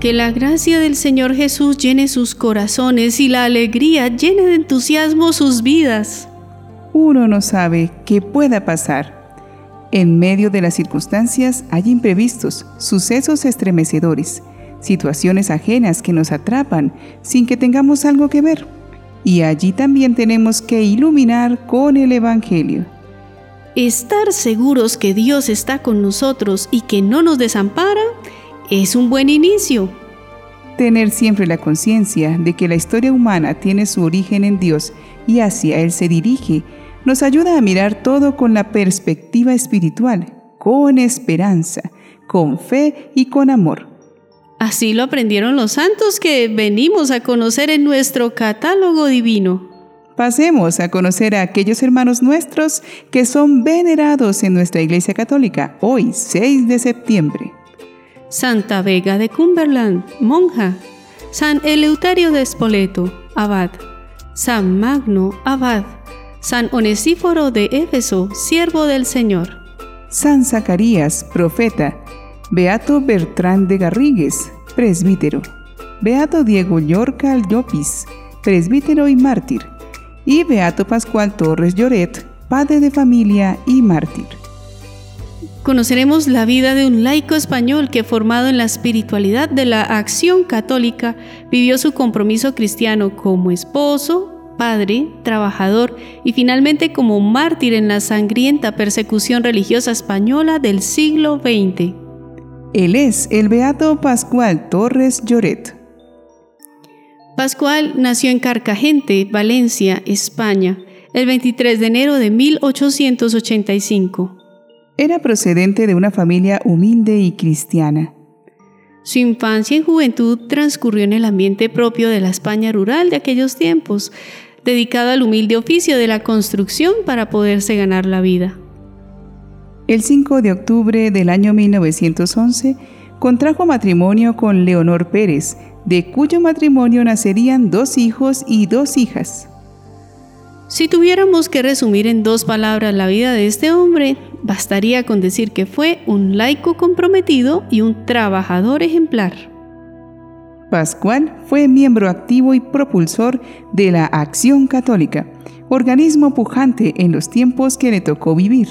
Que la gracia del Señor Jesús llene sus corazones y la alegría llene de entusiasmo sus vidas. Uno no sabe qué pueda pasar. En medio de las circunstancias hay imprevistos, sucesos estremecedores, situaciones ajenas que nos atrapan sin que tengamos algo que ver. Y allí también tenemos que iluminar con el Evangelio. Estar seguros que Dios está con nosotros y que no nos desampara es un buen inicio. Tener siempre la conciencia de que la historia humana tiene su origen en Dios y hacia Él se dirige, nos ayuda a mirar todo con la perspectiva espiritual, con esperanza, con fe y con amor. Así lo aprendieron los santos que venimos a conocer en nuestro catálogo divino. Pasemos a conocer a aquellos hermanos nuestros que son venerados en nuestra Iglesia Católica hoy, 6 de septiembre. Santa Vega de Cumberland, monja. San Eleuterio de Spoleto, abad. San Magno, abad. San Onesíforo de Éfeso, siervo del Señor. San Zacarías, profeta. Beato Bertrán de Garrigues, presbítero. Beato Diego Llorca Llopis, presbítero y mártir. Y Beato Pascual Torres Lloret, padre de familia y mártir conoceremos la vida de un laico español que formado en la espiritualidad de la acción católica, vivió su compromiso cristiano como esposo, padre, trabajador y finalmente como mártir en la sangrienta persecución religiosa española del siglo XX. Él es el beato Pascual Torres Lloret. Pascual nació en Carcagente, Valencia, España, el 23 de enero de 1885. Era procedente de una familia humilde y cristiana. Su infancia y juventud transcurrió en el ambiente propio de la España rural de aquellos tiempos, dedicado al humilde oficio de la construcción para poderse ganar la vida. El 5 de octubre del año 1911 contrajo matrimonio con Leonor Pérez, de cuyo matrimonio nacerían dos hijos y dos hijas. Si tuviéramos que resumir en dos palabras la vida de este hombre, bastaría con decir que fue un laico comprometido y un trabajador ejemplar. Pascual fue miembro activo y propulsor de la Acción Católica, organismo pujante en los tiempos que le tocó vivir.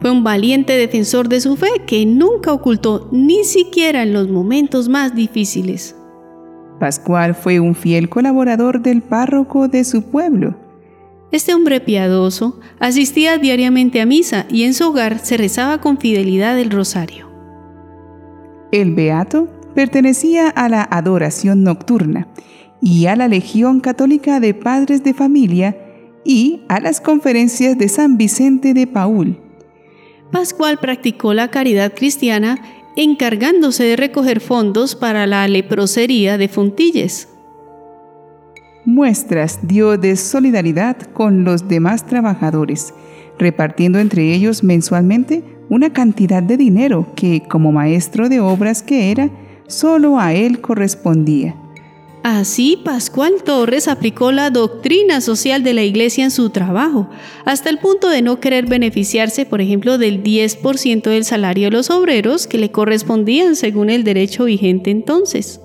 Fue un valiente defensor de su fe que nunca ocultó ni siquiera en los momentos más difíciles. Pascual fue un fiel colaborador del párroco de su pueblo este hombre piadoso asistía diariamente a misa y en su hogar se rezaba con fidelidad el rosario. El beato pertenecía a la adoración nocturna y a la Legión Católica de Padres de Familia y a las conferencias de San Vicente de Paul. Pascual practicó la caridad cristiana encargándose de recoger fondos para la leprosería de Fontilles muestras dio de solidaridad con los demás trabajadores, repartiendo entre ellos mensualmente una cantidad de dinero que, como maestro de obras que era, solo a él correspondía. Así, Pascual Torres aplicó la doctrina social de la Iglesia en su trabajo, hasta el punto de no querer beneficiarse, por ejemplo, del 10% del salario de los obreros que le correspondían según el derecho vigente entonces.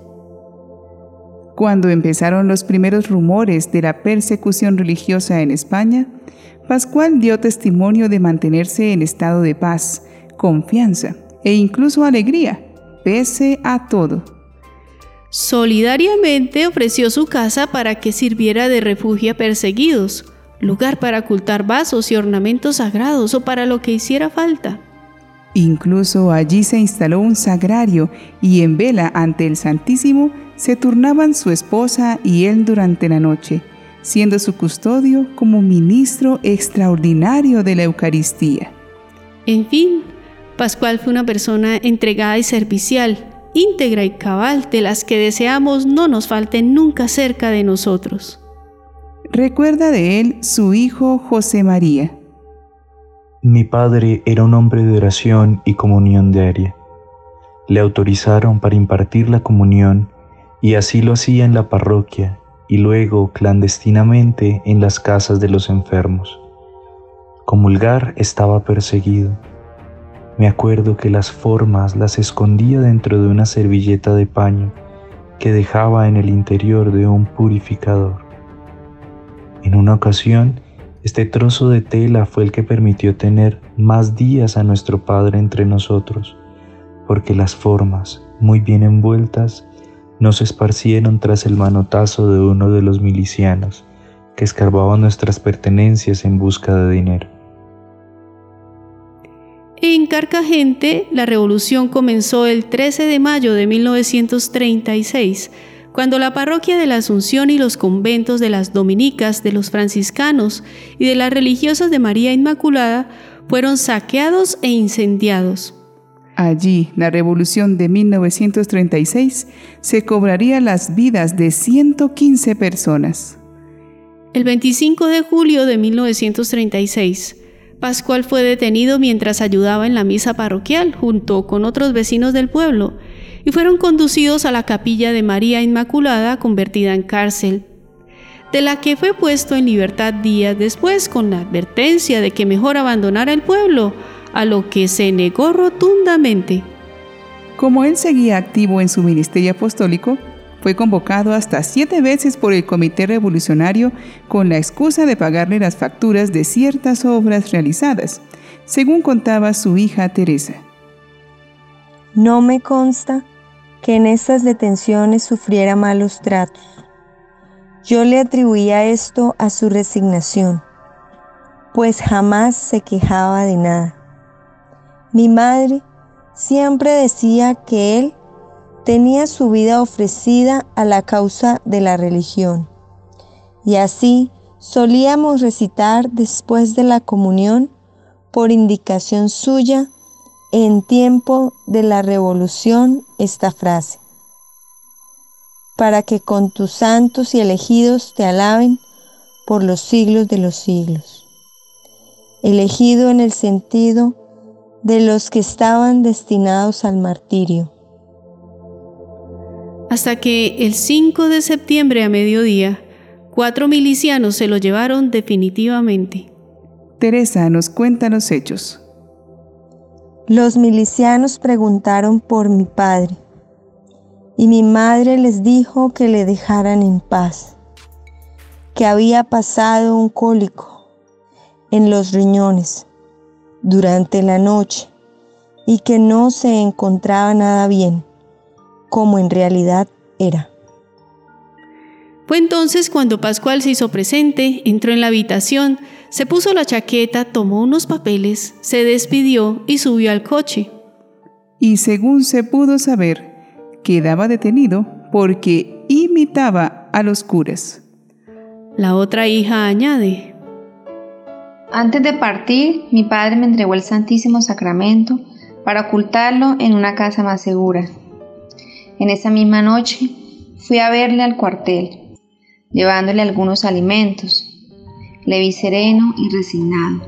Cuando empezaron los primeros rumores de la persecución religiosa en España, Pascual dio testimonio de mantenerse en estado de paz, confianza e incluso alegría, pese a todo. Solidariamente ofreció su casa para que sirviera de refugio a perseguidos, lugar para ocultar vasos y ornamentos sagrados o para lo que hiciera falta. Incluso allí se instaló un sagrario y en vela ante el Santísimo se turnaban su esposa y él durante la noche, siendo su custodio como ministro extraordinario de la Eucaristía. En fin, Pascual fue una persona entregada y servicial, íntegra y cabal, de las que deseamos no nos falten nunca cerca de nosotros. Recuerda de él su hijo José María. Mi padre era un hombre de oración y comunión diaria. Le autorizaron para impartir la comunión y así lo hacía en la parroquia y luego clandestinamente en las casas de los enfermos. Comulgar estaba perseguido. Me acuerdo que las formas las escondía dentro de una servilleta de paño que dejaba en el interior de un purificador. En una ocasión, este trozo de tela fue el que permitió tener más días a nuestro Padre entre nosotros, porque las formas, muy bien envueltas, nos esparcieron tras el manotazo de uno de los milicianos que escarbaban nuestras pertenencias en busca de dinero. En Carcagente, la revolución comenzó el 13 de mayo de 1936, cuando la parroquia de la Asunción y los conventos de las dominicas, de los franciscanos y de las religiosas de María Inmaculada fueron saqueados e incendiados. Allí, la revolución de 1936 se cobraría las vidas de 115 personas. El 25 de julio de 1936, Pascual fue detenido mientras ayudaba en la misa parroquial junto con otros vecinos del pueblo y fueron conducidos a la capilla de María Inmaculada convertida en cárcel, de la que fue puesto en libertad días después con la advertencia de que mejor abandonara el pueblo, a lo que se negó rotundamente. Como él seguía activo en su ministerio apostólico, fue convocado hasta siete veces por el Comité Revolucionario con la excusa de pagarle las facturas de ciertas obras realizadas, según contaba su hija Teresa. No me consta que en estas detenciones sufriera malos tratos. Yo le atribuía esto a su resignación, pues jamás se quejaba de nada. Mi madre siempre decía que él tenía su vida ofrecida a la causa de la religión. Y así solíamos recitar después de la comunión, por indicación suya, en tiempo de la revolución, esta frase. Para que con tus santos y elegidos te alaben por los siglos de los siglos. Elegido en el sentido de los que estaban destinados al martirio hasta que el 5 de septiembre a mediodía, cuatro milicianos se lo llevaron definitivamente. Teresa nos cuenta los hechos. Los milicianos preguntaron por mi padre y mi madre les dijo que le dejaran en paz, que había pasado un cólico en los riñones durante la noche y que no se encontraba nada bien como en realidad era. Fue entonces cuando Pascual se hizo presente, entró en la habitación, se puso la chaqueta, tomó unos papeles, se despidió y subió al coche. Y según se pudo saber, quedaba detenido porque imitaba a los curas. La otra hija añade, Antes de partir, mi padre me entregó el Santísimo Sacramento para ocultarlo en una casa más segura. En esa misma noche fui a verle al cuartel, llevándole algunos alimentos. Le vi sereno y resignado.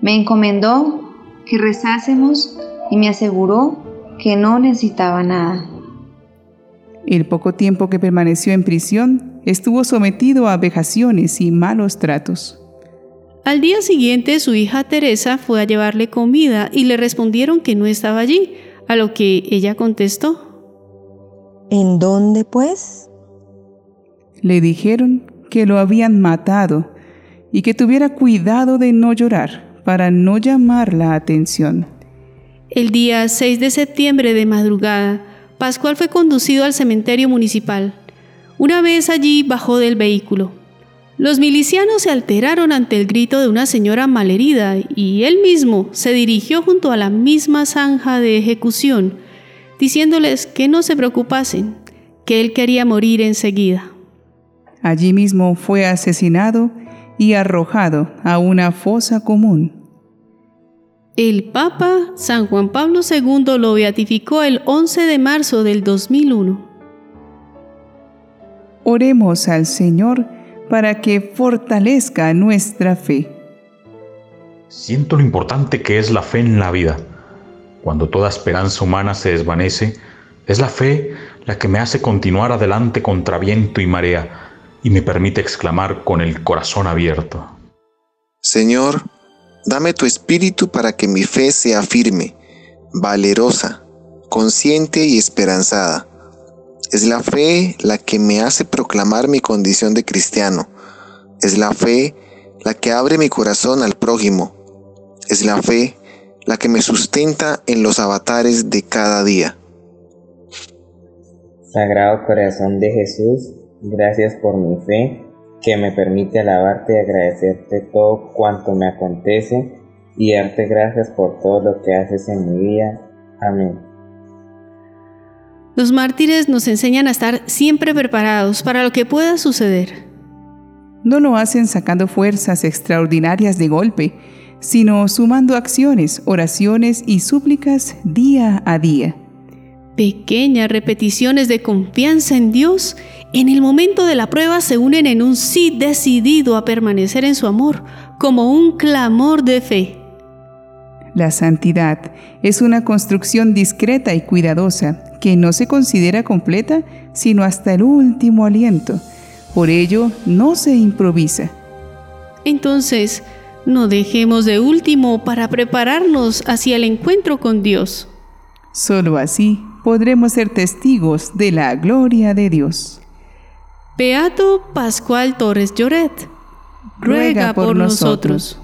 Me encomendó que rezásemos y me aseguró que no necesitaba nada. El poco tiempo que permaneció en prisión estuvo sometido a vejaciones y malos tratos. Al día siguiente su hija Teresa fue a llevarle comida y le respondieron que no estaba allí, a lo que ella contestó, ¿En dónde pues? Le dijeron que lo habían matado y que tuviera cuidado de no llorar para no llamar la atención. El día 6 de septiembre de madrugada, Pascual fue conducido al cementerio municipal. Una vez allí bajó del vehículo. Los milicianos se alteraron ante el grito de una señora malherida y él mismo se dirigió junto a la misma zanja de ejecución diciéndoles que no se preocupasen, que él quería morir enseguida. Allí mismo fue asesinado y arrojado a una fosa común. El Papa San Juan Pablo II lo beatificó el 11 de marzo del 2001. Oremos al Señor para que fortalezca nuestra fe. Siento lo importante que es la fe en la vida cuando toda esperanza humana se desvanece, es la fe la que me hace continuar adelante contra viento y marea y me permite exclamar con el corazón abierto. Señor, Dame tu espíritu para que mi fe sea firme, valerosa, consciente y esperanzada. Es la fe la que me hace proclamar mi condición de cristiano. Es la fe la que abre mi corazón al prójimo. Es la fe la que me sustenta en los avatares de cada día. Sagrado Corazón de Jesús, gracias por mi fe, que me permite alabarte y agradecerte todo cuanto me acontece y darte gracias por todo lo que haces en mi vida. Amén. Los mártires nos enseñan a estar siempre preparados para lo que pueda suceder. No lo hacen sacando fuerzas extraordinarias de golpe, sino sumando acciones, oraciones y súplicas día a día. Pequeñas repeticiones de confianza en Dios en el momento de la prueba se unen en un sí decidido a permanecer en su amor, como un clamor de fe. La santidad es una construcción discreta y cuidadosa que no se considera completa sino hasta el último aliento. Por ello, no se improvisa. Entonces, no dejemos de último para prepararnos hacia el encuentro con Dios. Solo así podremos ser testigos de la gloria de Dios. Beato Pascual Torres Lloret, ruega, por, nosotros.